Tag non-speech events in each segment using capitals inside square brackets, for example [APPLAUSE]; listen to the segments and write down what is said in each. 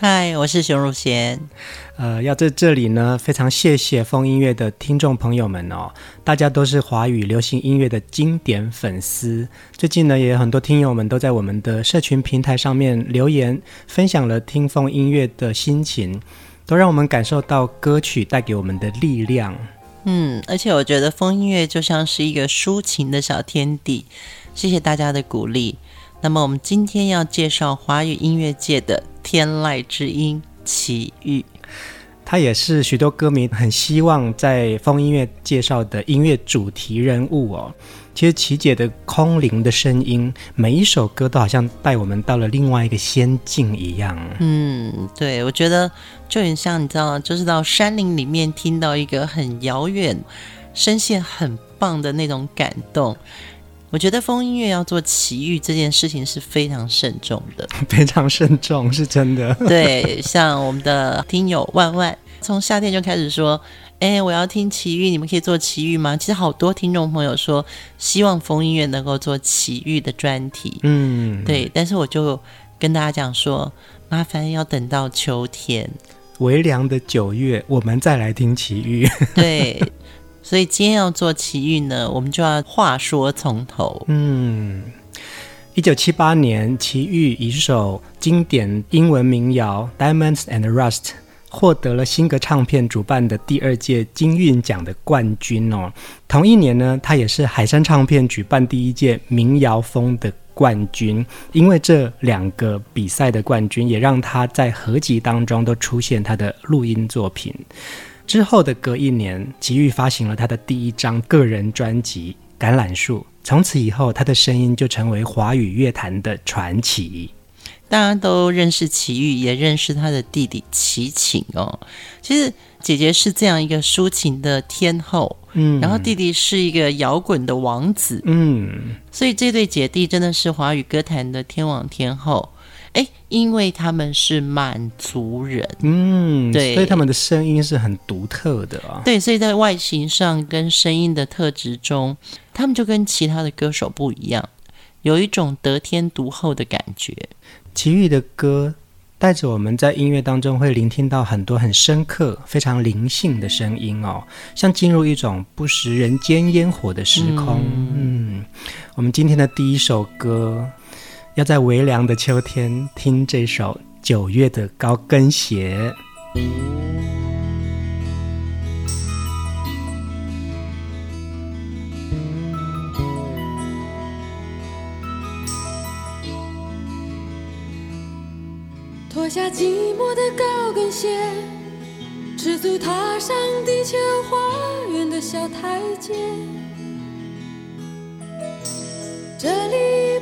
嗨，我是熊汝贤。呃，要在这里呢，非常谢谢风音乐的听众朋友们哦，大家都是华语流行音乐的经典粉丝。最近呢，也有很多听友们都在我们的社群平台上面留言，分享了听风音乐的心情，都让我们感受到歌曲带给我们的力量。嗯，而且我觉得风音乐就像是一个抒情的小天地。谢谢大家的鼓励。那么，我们今天要介绍华语音乐界的天籁之音齐豫，他也是许多歌迷很希望在风音乐介绍的音乐主题人物哦。其实齐姐的空灵的声音，每一首歌都好像带我们到了另外一个仙境一样。嗯，对，我觉得就很像你知道，就是到山林里面听到一个很遥远、声线很棒的那种感动。我觉得风音乐要做奇遇这件事情是非常慎重的，[LAUGHS] 非常慎重，是真的。对，像我们的听友万万，从夏天就开始说：“哎，我要听奇遇，你们可以做奇遇吗？”其实好多听众朋友说希望风音乐能够做奇遇的专题，嗯，对。但是我就跟大家讲说，麻烦要等到秋天，微凉的九月，我们再来听奇遇。[LAUGHS] 对。所以今天要做奇遇呢，我们就要话说从头。嗯，一九七八年，奇遇以一首经典英文民谣《Diamonds and Rust》获得了新格唱片主办的第二届金韵奖的冠军哦。同一年呢，他也是海山唱片举办第一届民谣风的冠军。因为这两个比赛的冠军，也让他在合集当中都出现他的录音作品。之后的隔一年，齐豫发行了他的第一张个人专辑《橄榄树》，从此以后，他的声音就成为华语乐坛的传奇。大家都认识齐豫，也认识他的弟弟齐秦哦。其实姐姐是这样一个抒情的天后，嗯，然后弟弟是一个摇滚的王子，嗯，所以这对姐弟真的是华语歌坛的天王天后。哎，因为他们是满族人，嗯，对，所以他们的声音是很独特的啊。对，所以在外形上跟声音的特质中，他们就跟其他的歌手不一样，有一种得天独厚的感觉。齐豫的歌带着我们在音乐当中会聆听到很多很深刻、非常灵性的声音哦，像进入一种不食人间烟火的时空。嗯，嗯，我们今天的第一首歌。要在微凉的秋天听这首九月的高跟鞋。脱下寂寞的高跟鞋，赤足踏上地球花园的小台阶。这里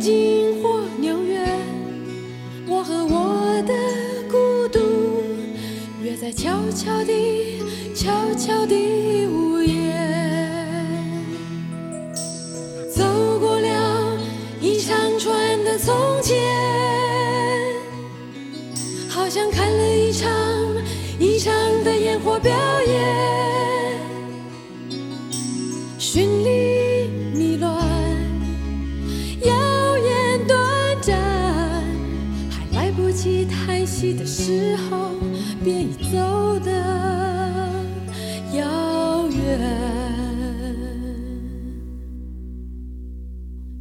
东京或纽约，我和我的孤独约在悄悄地、悄悄地午夜，走过了一长串的从前，好像看了一场一场的烟火表演。起的时候，便已走得遥远。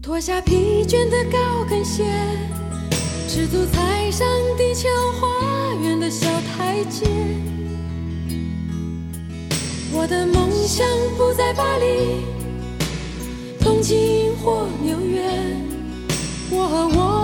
脱下疲倦的高跟鞋，赤足踩上地球花园的小台阶。我的梦想不在巴黎、东京或纽约，我和我。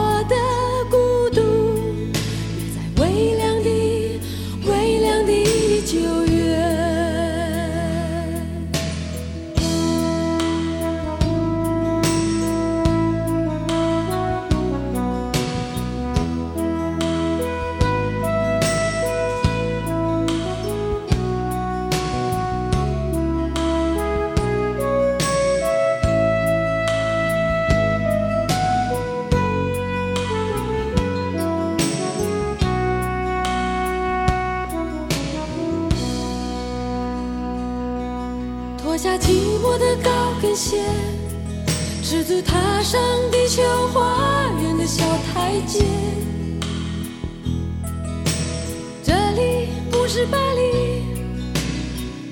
是巴黎、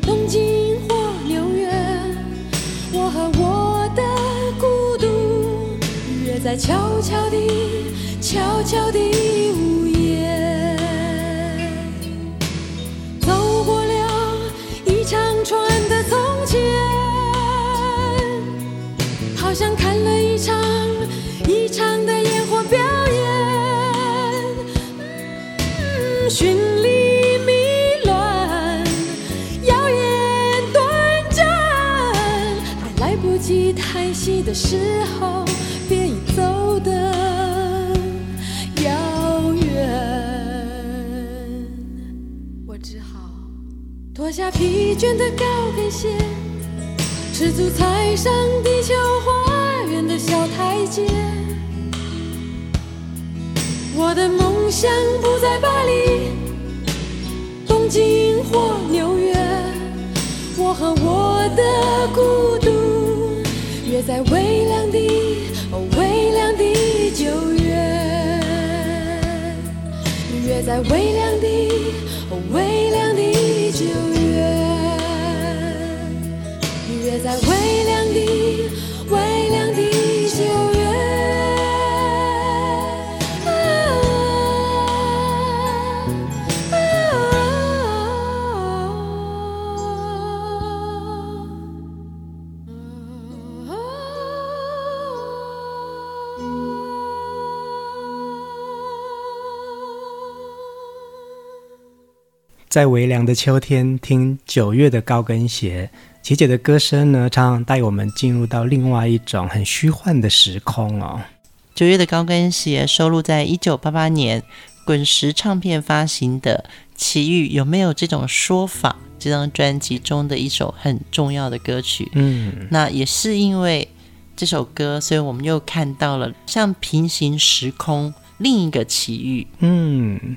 东京或纽约，我和我的孤独约在悄悄地、悄悄地午夜，走过了一长串的从前，好像看了一场时候，便已走得遥远。我只好。脱下疲倦的高跟鞋，赤足踩上地球花园的小台阶。我的梦想不在巴黎、东京或纽约，我和我的孤独在微凉的、哦微凉的九月，约在微凉的、哦微凉的九月，约在微凉在微凉的秋天听九月的高跟鞋，琪姐的歌声呢，常常带我们进入到另外一种很虚幻的时空哦。九月的高跟鞋收录在一九八八年滚石唱片发行的《奇遇》，有没有这种说法？这张专辑中的一首很重要的歌曲。嗯，那也是因为这首歌，所以我们又看到了像平行时空另一个奇遇。嗯。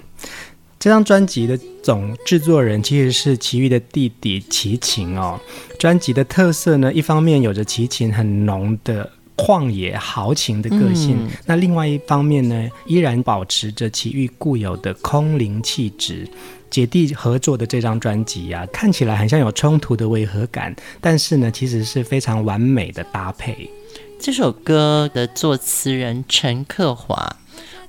这张专辑的总制作人其实是齐豫的弟弟齐秦哦。专辑的特色呢，一方面有着齐秦很浓的旷野豪情的个性，嗯、那另外一方面呢，依然保持着齐豫固有的空灵气质。姐弟合作的这张专辑啊，看起来很像有冲突的违和感，但是呢，其实是非常完美的搭配。这首歌的作词人陈克华，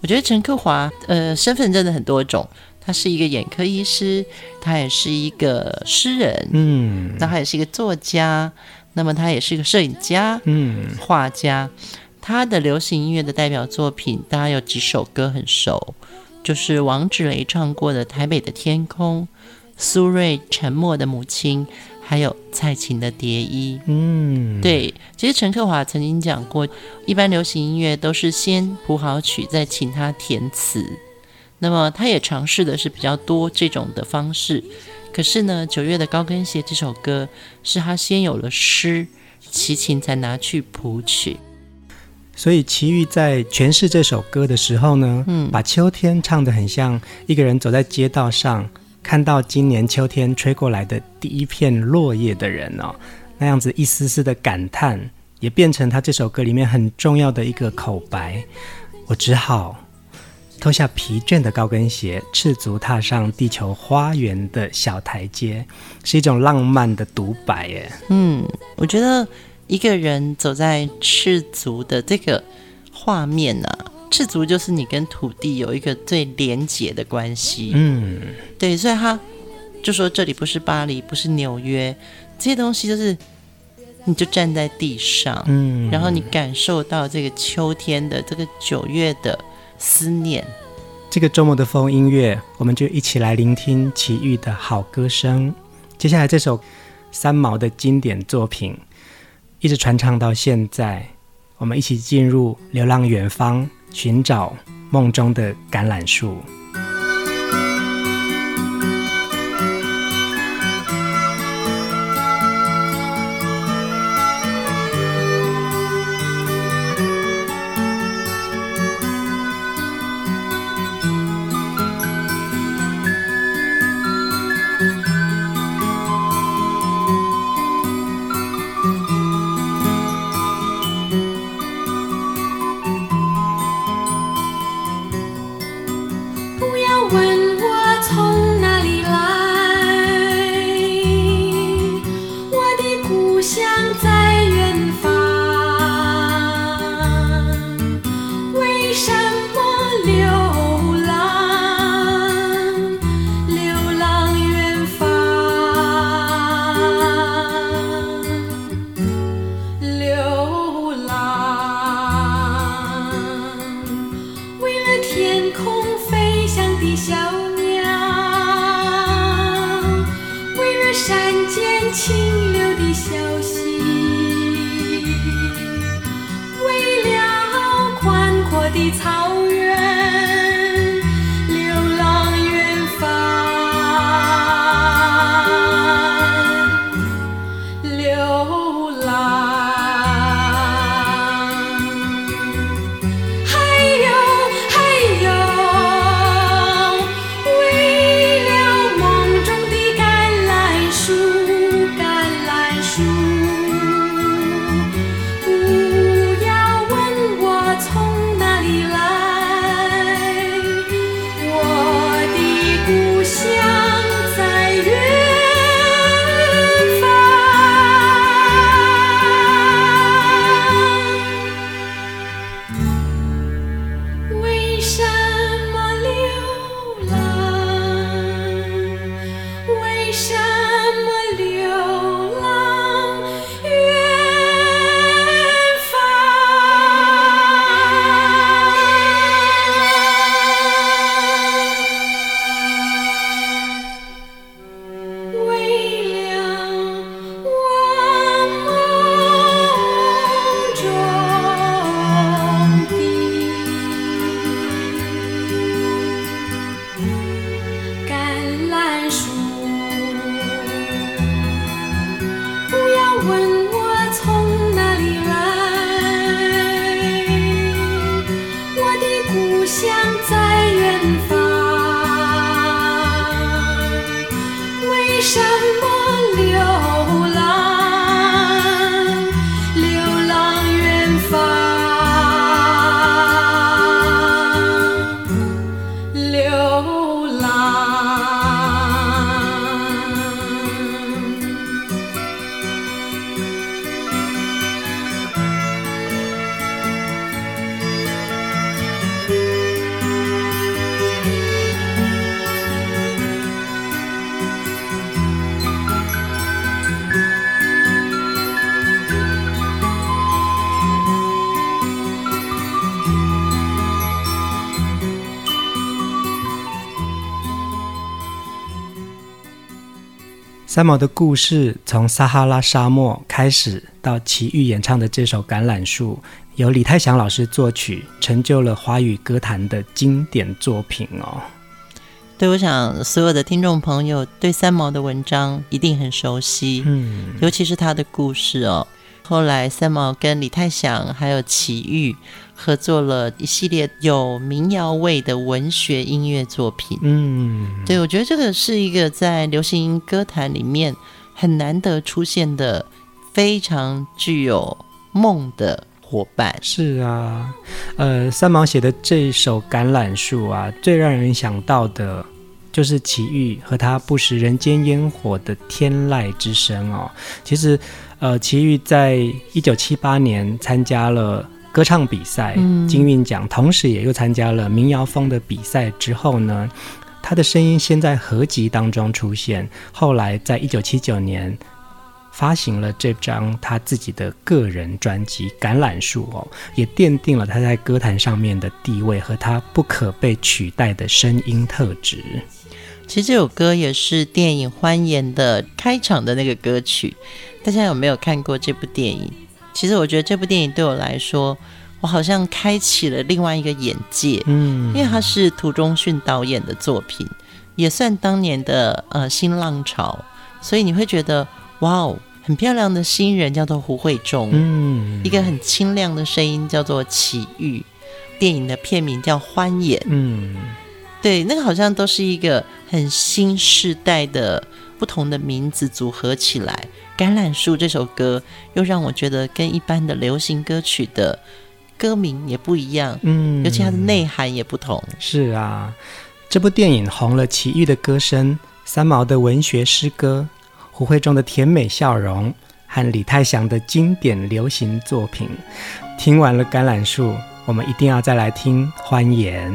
我觉得陈克华呃身份真的很多种。他是一个眼科医师，他也是一个诗人，嗯，那他也是一个作家，那么他也是一个摄影家，嗯，画家。他的流行音乐的代表作品，大家有几首歌很熟，就是王志雷唱过的《台北的天空》，苏芮《沉默的母亲》，还有蔡琴的《蝶衣》。嗯，对，其实陈克华曾经讲过，一般流行音乐都是先谱好曲，再请他填词。那么他也尝试的是比较多这种的方式，可是呢，九月的高跟鞋这首歌是他先有了诗，齐秦才拿去谱曲。所以齐豫在诠释这首歌的时候呢，嗯，把秋天唱得很像一个人走在街道上，看到今年秋天吹过来的第一片落叶的人哦，那样子一丝丝的感叹，也变成他这首歌里面很重要的一个口白。我只好。脱下疲倦的高跟鞋，赤足踏上地球花园的小台阶，是一种浪漫的独白耶。嗯，我觉得一个人走在赤足的这个画面呢、啊，赤足就是你跟土地有一个最连结的关系。嗯，对，所以他就说这里不是巴黎，不是纽约，这些东西就是，你就站在地上，嗯，然后你感受到这个秋天的这个九月的思念。这个周末的风音乐，我们就一起来聆听奇遇的好歌声。接下来这首三毛的经典作品，一直传唱到现在。我们一起进入流浪远方，寻找梦中的橄榄树。三毛的故事从撒哈拉沙漠开始，到齐豫演唱的这首《橄榄树》，由李泰祥老师作曲，成就了华语歌坛的经典作品哦。对，我想所有的听众朋友对三毛的文章一定很熟悉，嗯，尤其是他的故事哦。后来三毛跟李泰祥还有齐豫。合作了一系列有民谣味的文学音乐作品。嗯，对，我觉得这个是一个在流行歌坛里面很难得出现的非常具有梦的伙伴。是啊，呃，三毛写的这首《橄榄树》啊，最让人想到的就是齐豫和他不食人间烟火的天籁之声哦。其实。呃，齐豫在一九七八年参加了歌唱比赛，金韵奖，同时也又参加了民谣风的比赛之后呢，他的声音先在合集当中出现，后来在一九七九年。发行了这张他自己的个人专辑《橄榄树》哦，也奠定了他在歌坛上面的地位和他不可被取代的声音特质。其实这首歌也是电影《欢颜》的开场的那个歌曲。大家有没有看过这部电影？其实我觉得这部电影对我来说，我好像开启了另外一个眼界。嗯，因为它是涂中训导演的作品，也算当年的呃新浪潮，所以你会觉得哇哦。很漂亮的新人叫做胡慧中，嗯，一个很清亮的声音叫做齐豫，电影的片名叫《欢颜》，嗯，对，那个好像都是一个很新世代的不同的名字组合起来，《橄榄树》这首歌又让我觉得跟一般的流行歌曲的歌名也不一样，嗯，尤其它的内涵也不同。是啊，这部电影红了齐豫的歌声，三毛的文学诗歌。胡慧中的甜美笑容和李泰祥的经典流行作品，听完了《橄榄树》，我们一定要再来听《欢颜》。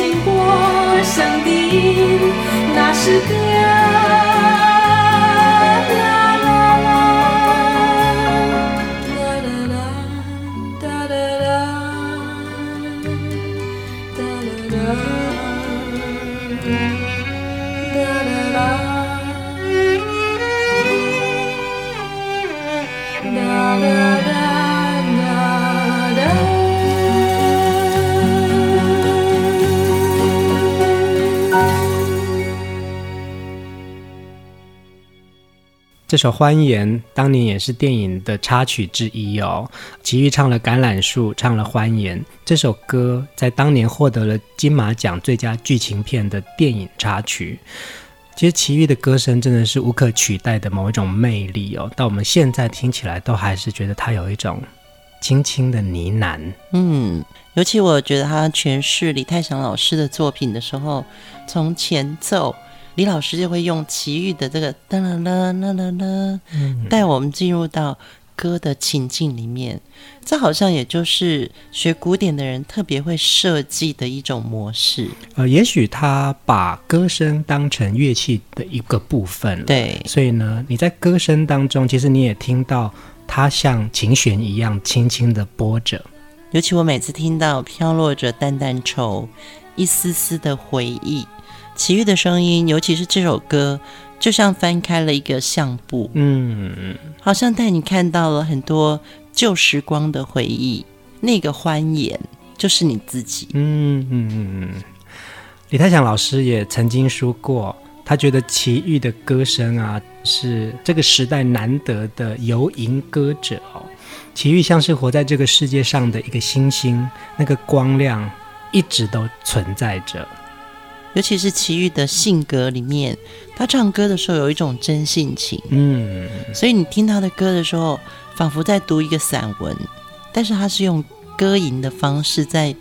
经过圣地那是歌这首《欢颜》当年也是电影的插曲之一哦。齐豫唱了《橄榄树》，唱了《欢颜》。这首歌在当年获得了金马奖最佳剧情片的电影插曲。其实齐豫的歌声真的是无可取代的某一种魅力哦。到我们现在听起来，都还是觉得他有一种轻轻的呢喃。嗯，尤其我觉得他诠释李泰祥老师的作品的时候，从前奏。李老师就会用奇遇的这个哒啦啦啦啦啦，带我们进入到歌的情境里面。这好像也就是学古典的人特别会设计的一种模式。呃，也许他把歌声当成乐器的一个部分。对，所以呢，你在歌声当中，其实你也听到它像琴弦一样轻轻的拨着。尤其我每次听到飘落着淡淡愁，一丝丝的回忆，奇遇的声音，尤其是这首歌，就像翻开了一个相簿，嗯，好像带你看到了很多旧时光的回忆。那个欢颜就是你自己。嗯嗯嗯嗯。李泰祥老师也曾经说过，他觉得奇遇的歌声啊，是这个时代难得的游吟歌者哦。齐豫像是活在这个世界上的一个星星，那个光亮一直都存在着。尤其是齐豫的性格里面，他唱歌的时候有一种真性情，嗯，所以你听他的歌的时候，仿佛在读一个散文，但是他是用歌吟的方式在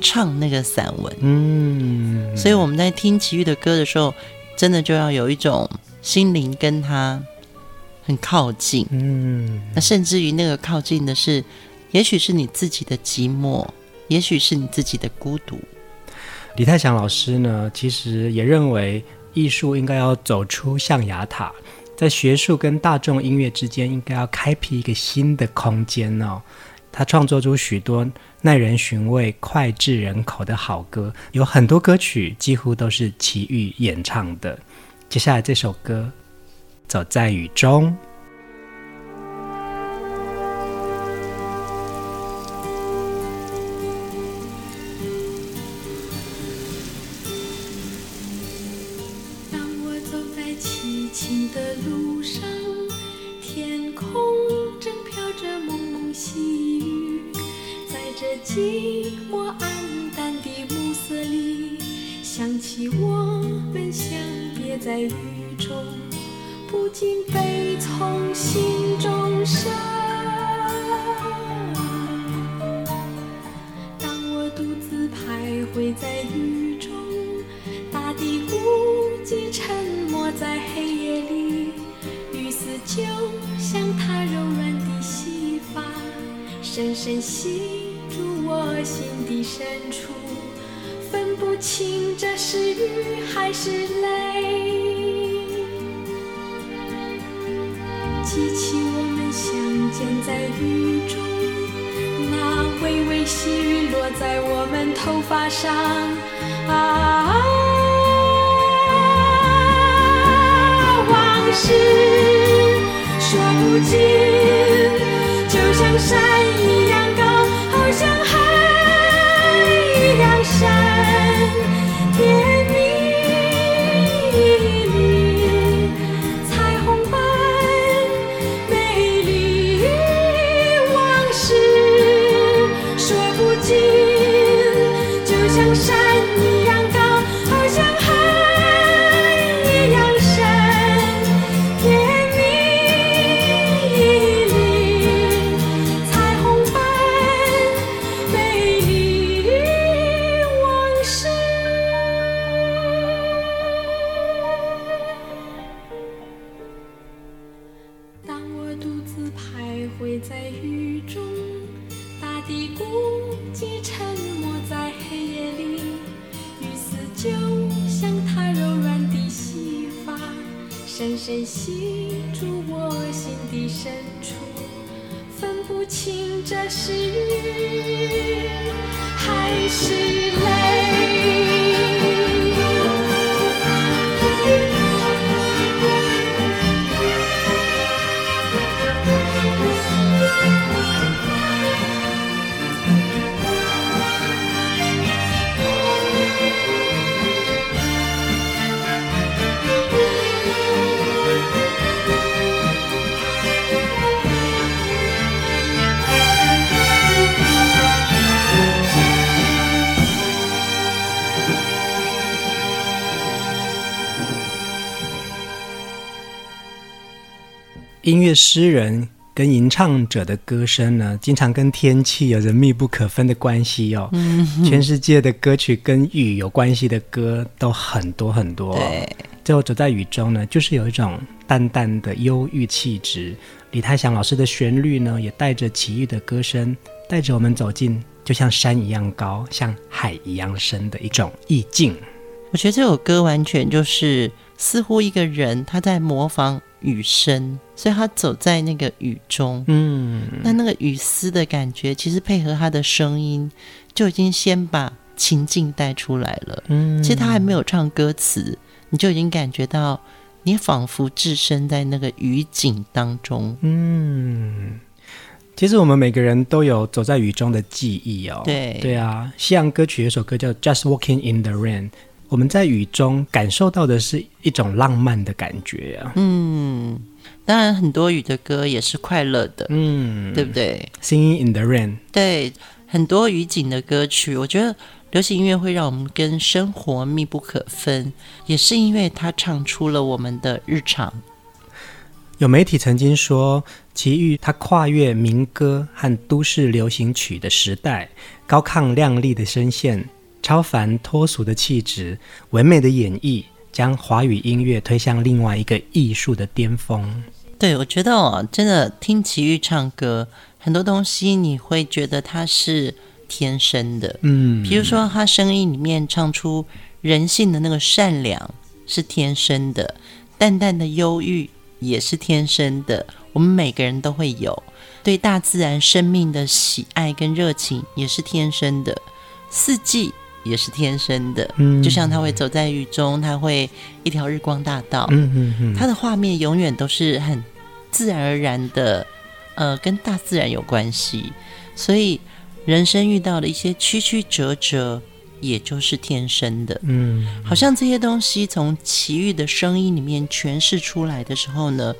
唱那个散文，嗯，所以我们在听齐豫的歌的时候，真的就要有一种心灵跟他。很靠近，嗯，那甚至于那个靠近的是，也许是你自己的寂寞，也许是你自己的孤独。李泰祥老师呢，其实也认为艺术应该要走出象牙塔，在学术跟大众音乐之间，应该要开辟一个新的空间哦。他创作出许多耐人寻味、脍炙人口的好歌，有很多歌曲几乎都是齐豫演唱的。接下来这首歌。走在雨中。心住我心底深处，分不清这是雨还是泪。记起我们相见在雨中，那微微细雨落在我们头发上，啊，往事说不尽，就像山一样寂沉默在黑夜里，雨丝就像她柔软的细发，深深吸住我心底深处，分不清这是雨还是泪。音乐诗人跟吟唱者的歌声呢，经常跟天气有着密不可分的关系哦。嗯，全世界的歌曲跟雨有关系的歌都很多很多。对，最后走在雨中呢，就是有一种淡淡的忧郁气质。李泰祥老师的旋律呢，也带着奇遇的歌声，带着我们走进就像山一样高、像海一样深的一种意境。我觉得这首歌完全就是似乎一个人他在模仿雨声，所以他走在那个雨中，嗯，那那个雨丝的感觉，其实配合他的声音，就已经先把情境带出来了。嗯，其实他还没有唱歌词。你就已经感觉到，你仿佛置身在那个雨景当中。嗯，其实我们每个人都有走在雨中的记忆哦。对对啊，西洋歌曲有首歌叫《Just Walking in the Rain》，我们在雨中感受到的是一种浪漫的感觉啊。嗯，当然很多雨的歌也是快乐的，嗯，对不对？Singing in the Rain，对，很多雨景的歌曲，我觉得。流行音乐会让我们跟生活密不可分，也是因为它唱出了我们的日常。有媒体曾经说，齐豫他跨越民歌和都市流行曲的时代，高亢亮丽的声线，超凡脱俗的气质，唯美的演绎，将华语音乐推向另外一个艺术的巅峰。对，我觉得哦，真的听齐豫唱歌，很多东西你会觉得他是。天生的，嗯，比如说他声音里面唱出人性的那个善良是天生的，淡淡的忧郁也是天生的，我们每个人都会有。对大自然生命的喜爱跟热情也是天生的，四季也是天生的，嗯，就像他会走在雨中，他会一条日光大道，嗯嗯嗯，他的画面永远都是很自然而然的，呃，跟大自然有关系，所以。人生遇到的一些曲曲折折，也就是天生的。嗯，好像这些东西从奇遇的声音里面诠释出来的时候呢，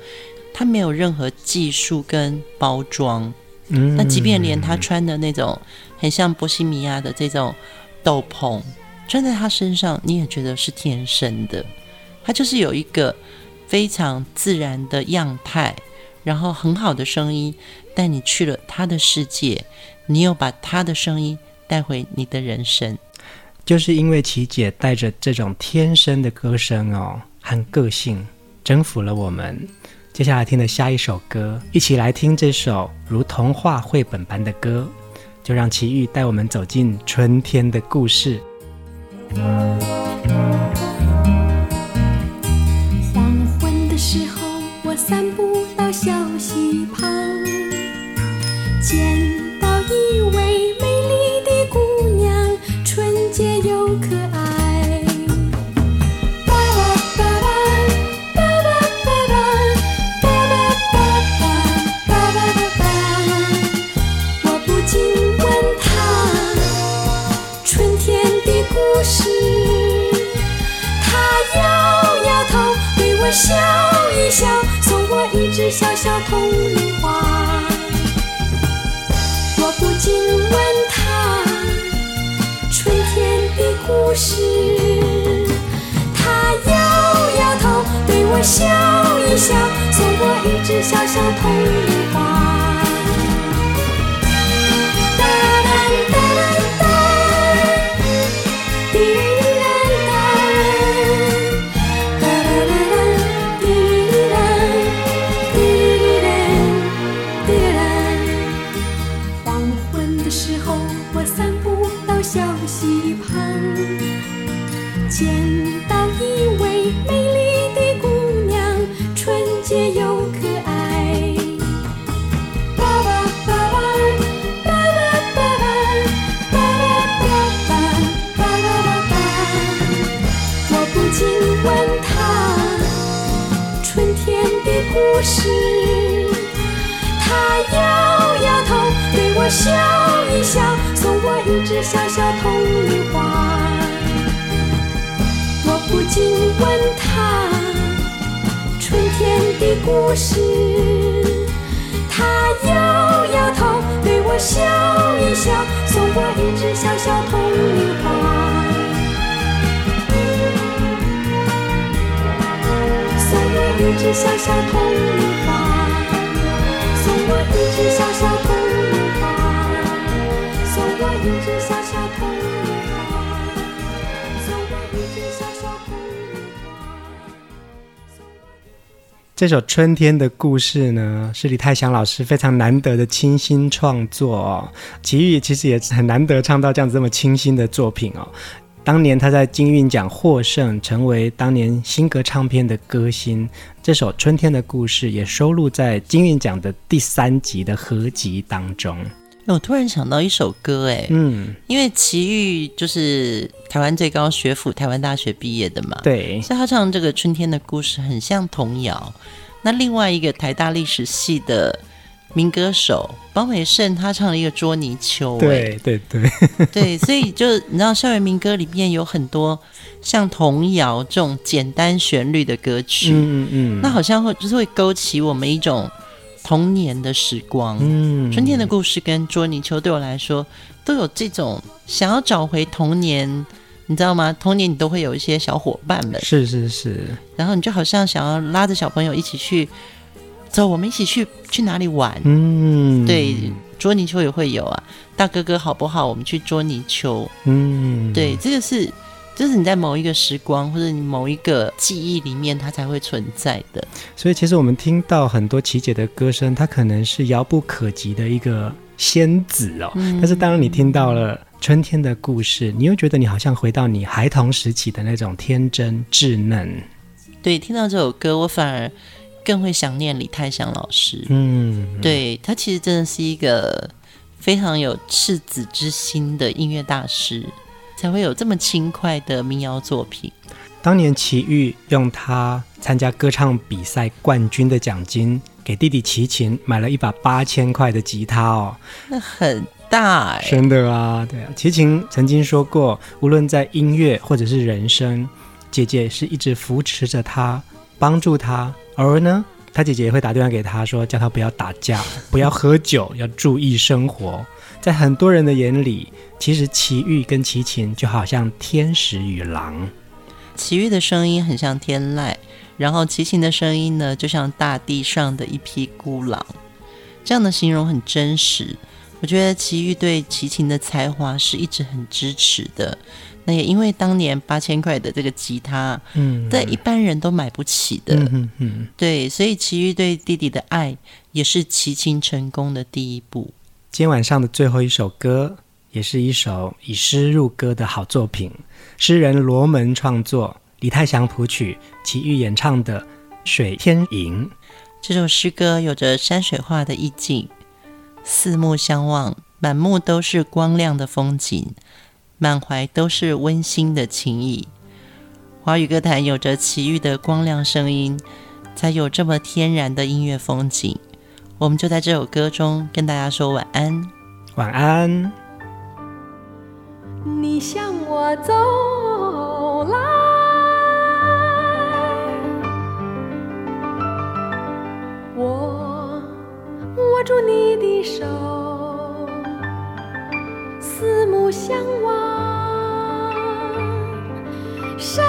他没有任何技术跟包装。嗯，那即便连他穿的那种很像波西米亚的这种斗篷，穿在他身上，你也觉得是天生的。他就是有一个非常自然的样态，然后很好的声音，带你去了他的世界。你又把他的声音带回你的人生，就是因为琪姐带着这种天生的歌声哦和个性，征服了我们。接下来听的下一首歌，一起来听这首如童话绘本般的歌，就让奇遇带我们走进春天的故事。听到一位美丽的姑娘，纯洁又可爱，我不禁问她春天的故事，她摇摇头，对我笑一笑，送我一支小小铜铃花。不禁问他春天的故事，他摇摇头，对我笑一笑，送我一只小小铜铃花。送我一只小小铜铃花，送我一只小小铜。铃花，送我一只小这首《春天的故事》呢，是李泰祥老师非常难得的清新创作哦。奇遇其实也是很难得唱到这样子这么清新的作品哦。当年他在金韵奖获胜，成为当年新歌唱片的歌星。这首《春天的故事》也收录在金韵奖的第三集的合集当中。我突然想到一首歌，哎，嗯，因为齐豫就是台湾最高学府台湾大学毕业的嘛，对，所以他唱这个《春天的故事》很像童谣。那另外一个台大历史系的民歌手包美胜，他唱了一个《捉泥鳅》，对对对 [LAUGHS] 对，所以就你知道校园民歌里面有很多像童谣这种简单旋律的歌曲，嗯嗯，那好像会就是会勾起我们一种。童年的时光，嗯，春天的故事跟捉泥鳅对我来说都有这种想要找回童年，你知道吗？童年你都会有一些小伙伴们，是是是，然后你就好像想要拉着小朋友一起去走，我们一起去去哪里玩？嗯，对，捉泥鳅也会有啊，大哥哥好不好？我们去捉泥鳅，嗯，对，这个是。就是你在某一个时光或者你某一个记忆里面，它才会存在的。所以其实我们听到很多琪姐的歌声，它可能是遥不可及的一个仙子哦。嗯、但是当你听到了春天的故事，你又觉得你好像回到你孩童时期的那种天真稚嫩。对，听到这首歌，我反而更会想念李泰祥老师。嗯，对，他其实真的是一个非常有赤子之心的音乐大师。才会有这么轻快的民谣作品。当年齐豫用他参加歌唱比赛冠军的奖金，给弟弟齐秦买了一把八千块的吉他哦，那很大哎，真的啊，对啊。齐秦曾经说过，无论在音乐或者是人生，姐姐是一直扶持着他，帮助他。偶尔呢，他姐姐也会打电话给他说，叫他不要打架，不要喝酒，要注意生活。在很多人的眼里，其实齐豫跟齐秦就好像天使与狼。齐豫的声音很像天籁，然后齐秦的声音呢，就像大地上的一匹孤狼。这样的形容很真实。我觉得齐豫对齐秦的才华是一直很支持的。那也因为当年八千块的这个吉他，嗯，在一般人都买不起的，嗯嗯，嗯对，所以齐豫对弟弟的爱也是齐秦成功的第一步。今晚上的最后一首歌，也是一首以诗入歌的好作品。诗人罗门创作，李泰祥谱曲，齐豫演唱的《水天吟》。这首诗歌有着山水画的意境，四目相望，满目都是光亮的风景，满怀都是温馨的情谊。华语歌坛有着齐豫的光亮声音，才有这么天然的音乐风景。我们就在这首歌中跟大家说晚安，晚安。你向我走来，我握住你的手，四目相望，山